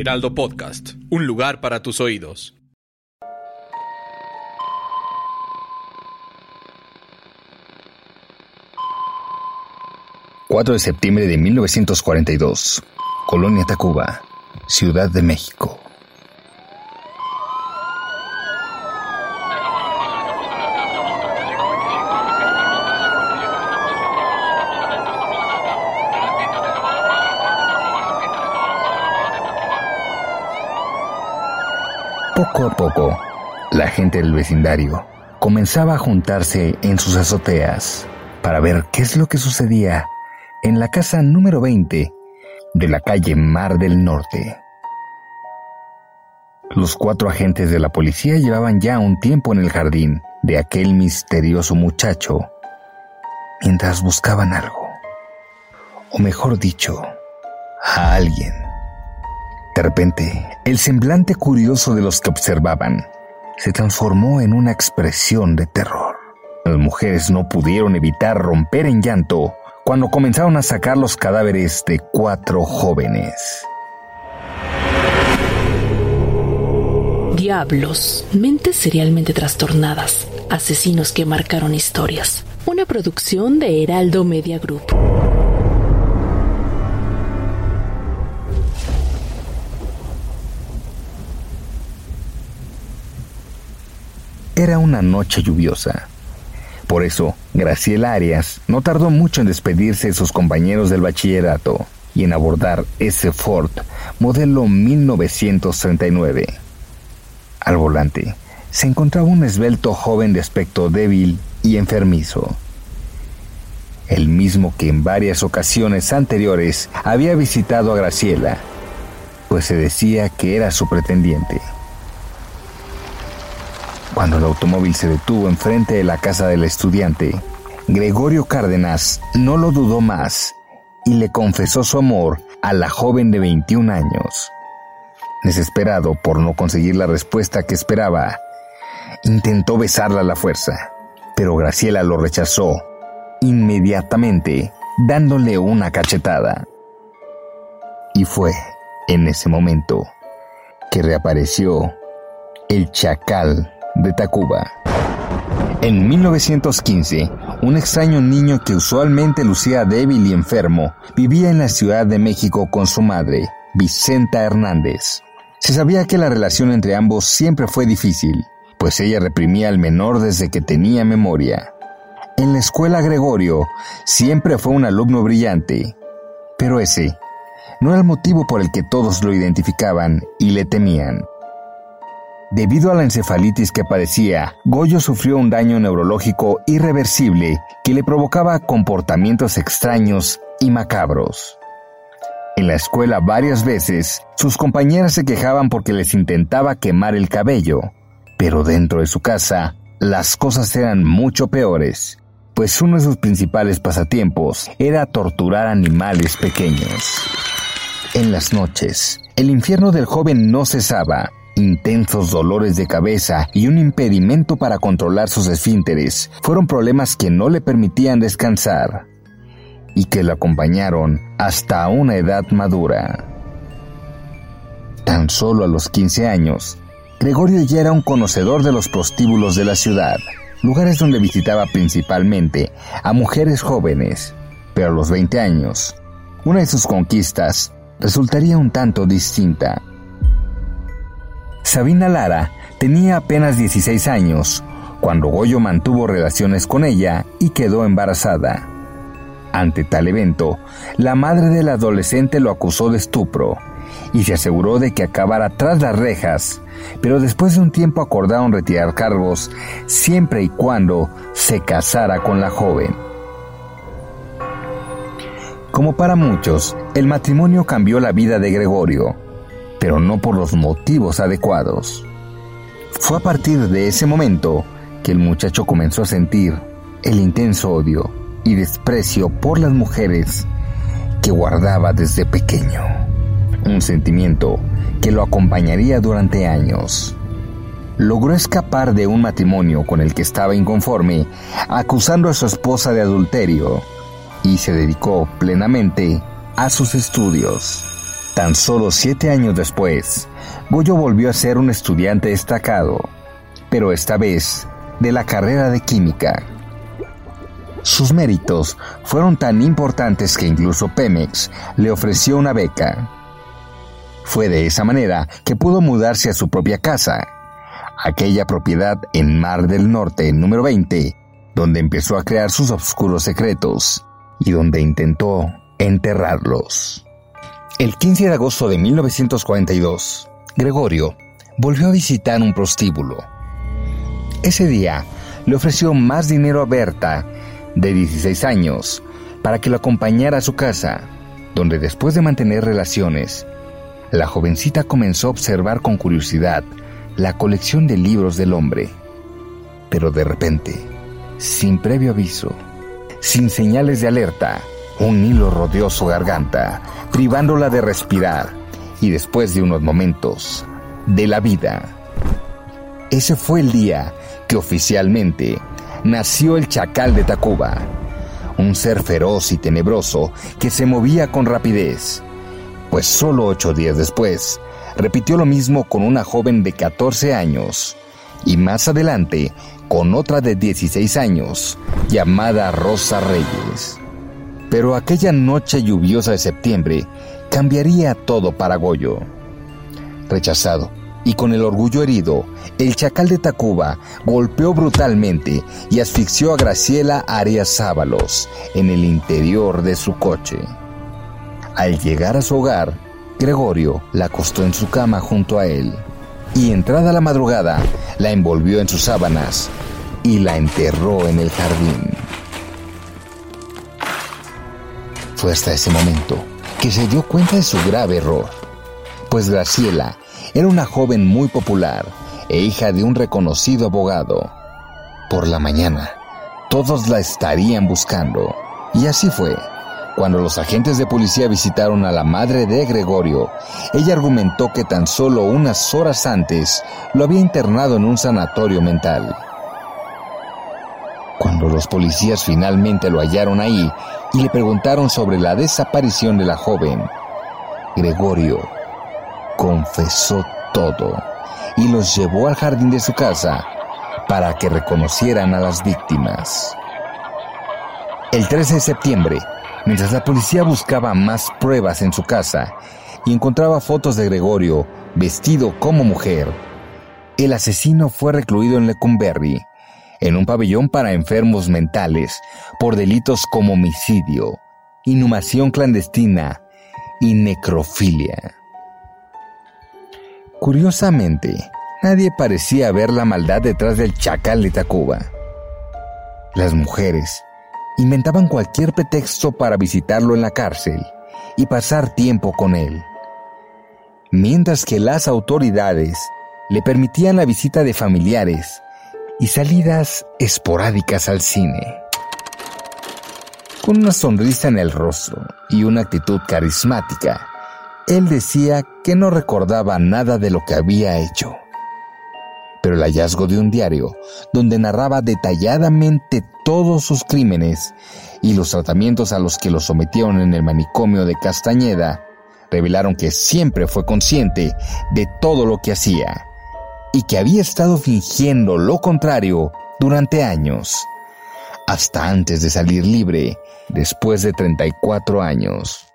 Heraldo Podcast, un lugar para tus oídos. ...4 de septiembre de 1942... ...Colonia Tacuba... ...Ciudad de México... Poco a poco, la gente del vecindario comenzaba a juntarse en sus azoteas para ver qué es lo que sucedía en la casa número 20 de la calle Mar del Norte. Los cuatro agentes de la policía llevaban ya un tiempo en el jardín de aquel misterioso muchacho mientras buscaban algo, o mejor dicho, a alguien. De repente, el semblante curioso de los que observaban se transformó en una expresión de terror. Las mujeres no pudieron evitar romper en llanto cuando comenzaron a sacar los cadáveres de cuatro jóvenes. Diablos, mentes serialmente trastornadas, asesinos que marcaron historias. Una producción de Heraldo Media Group. Era una noche lluviosa. Por eso, Graciela Arias no tardó mucho en despedirse de sus compañeros del bachillerato y en abordar ese Ford modelo 1939. Al volante se encontraba un esbelto joven de aspecto débil y enfermizo. El mismo que en varias ocasiones anteriores había visitado a Graciela, pues se decía que era su pretendiente. Cuando el automóvil se detuvo enfrente de la casa del estudiante, Gregorio Cárdenas no lo dudó más y le confesó su amor a la joven de 21 años. Desesperado por no conseguir la respuesta que esperaba, intentó besarla a la fuerza, pero Graciela lo rechazó inmediatamente, dándole una cachetada. Y fue en ese momento que reapareció el chacal de Tacuba. En 1915, un extraño niño que usualmente lucía débil y enfermo vivía en la Ciudad de México con su madre, Vicenta Hernández. Se sabía que la relación entre ambos siempre fue difícil, pues ella reprimía al menor desde que tenía memoria. En la escuela Gregorio siempre fue un alumno brillante, pero ese no era el motivo por el que todos lo identificaban y le temían. Debido a la encefalitis que padecía, Goyo sufrió un daño neurológico irreversible que le provocaba comportamientos extraños y macabros. En la escuela varias veces, sus compañeras se quejaban porque les intentaba quemar el cabello, pero dentro de su casa, las cosas eran mucho peores, pues uno de sus principales pasatiempos era torturar animales pequeños. En las noches, el infierno del joven no cesaba Intensos dolores de cabeza y un impedimento para controlar sus esfínteres fueron problemas que no le permitían descansar y que lo acompañaron hasta una edad madura. Tan solo a los 15 años, Gregorio ya era un conocedor de los prostíbulos de la ciudad, lugares donde visitaba principalmente a mujeres jóvenes, pero a los 20 años, una de sus conquistas resultaría un tanto distinta. Sabina Lara tenía apenas 16 años cuando Goyo mantuvo relaciones con ella y quedó embarazada. Ante tal evento, la madre del adolescente lo acusó de estupro y se aseguró de que acabara tras las rejas, pero después de un tiempo acordaron retirar cargos siempre y cuando se casara con la joven. Como para muchos, el matrimonio cambió la vida de Gregorio, pero no por los motivos adecuados. Fue a partir de ese momento que el muchacho comenzó a sentir el intenso odio y desprecio por las mujeres que guardaba desde pequeño. Un sentimiento que lo acompañaría durante años. Logró escapar de un matrimonio con el que estaba inconforme, acusando a su esposa de adulterio, y se dedicó plenamente a sus estudios. Tan solo siete años después, Goyo volvió a ser un estudiante destacado, pero esta vez de la carrera de química. Sus méritos fueron tan importantes que incluso Pemex le ofreció una beca. Fue de esa manera que pudo mudarse a su propia casa, aquella propiedad en Mar del Norte número 20, donde empezó a crear sus oscuros secretos y donde intentó enterrarlos. El 15 de agosto de 1942, Gregorio volvió a visitar un prostíbulo. Ese día le ofreció más dinero a Berta, de 16 años, para que lo acompañara a su casa, donde después de mantener relaciones, la jovencita comenzó a observar con curiosidad la colección de libros del hombre. Pero de repente, sin previo aviso, sin señales de alerta, un hilo rodeó su garganta, privándola de respirar y después de unos momentos, de la vida. Ese fue el día que oficialmente nació el chacal de Tacuba, un ser feroz y tenebroso que se movía con rapidez, pues solo ocho días después repitió lo mismo con una joven de 14 años y más adelante con otra de 16 años llamada Rosa Reyes. Pero aquella noche lluviosa de septiembre cambiaría todo para Goyo. Rechazado y con el orgullo herido, el chacal de Tacuba golpeó brutalmente y asfixió a Graciela Arias Sábalos en el interior de su coche. Al llegar a su hogar, Gregorio la acostó en su cama junto a él y entrada la madrugada, la envolvió en sus sábanas y la enterró en el jardín. Fue hasta ese momento que se dio cuenta de su grave error, pues Graciela era una joven muy popular e hija de un reconocido abogado. Por la mañana, todos la estarían buscando, y así fue. Cuando los agentes de policía visitaron a la madre de Gregorio, ella argumentó que tan solo unas horas antes lo había internado en un sanatorio mental. Cuando los policías finalmente lo hallaron ahí y le preguntaron sobre la desaparición de la joven, Gregorio confesó todo y los llevó al jardín de su casa para que reconocieran a las víctimas. El 13 de septiembre, Mientras la policía buscaba más pruebas en su casa y encontraba fotos de Gregorio vestido como mujer, el asesino fue recluido en Lecumberri, en un pabellón para enfermos mentales, por delitos como homicidio, inhumación clandestina y necrofilia. Curiosamente, nadie parecía ver la maldad detrás del chacal de Tacuba. Las mujeres, inventaban cualquier pretexto para visitarlo en la cárcel y pasar tiempo con él. Mientras que las autoridades le permitían la visita de familiares y salidas esporádicas al cine. Con una sonrisa en el rostro y una actitud carismática, él decía que no recordaba nada de lo que había hecho pero el hallazgo de un diario donde narraba detalladamente todos sus crímenes y los tratamientos a los que lo sometieron en el manicomio de Castañeda revelaron que siempre fue consciente de todo lo que hacía y que había estado fingiendo lo contrario durante años, hasta antes de salir libre después de 34 años.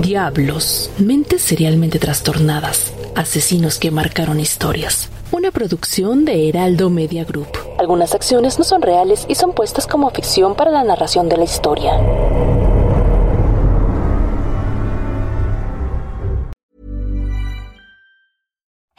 Diablos, mentes serialmente trastornadas, asesinos que marcaron historias. Una producción de Heraldo Media Group. Algunas acciones no son reales y son puestas como ficción para la narración de la historia.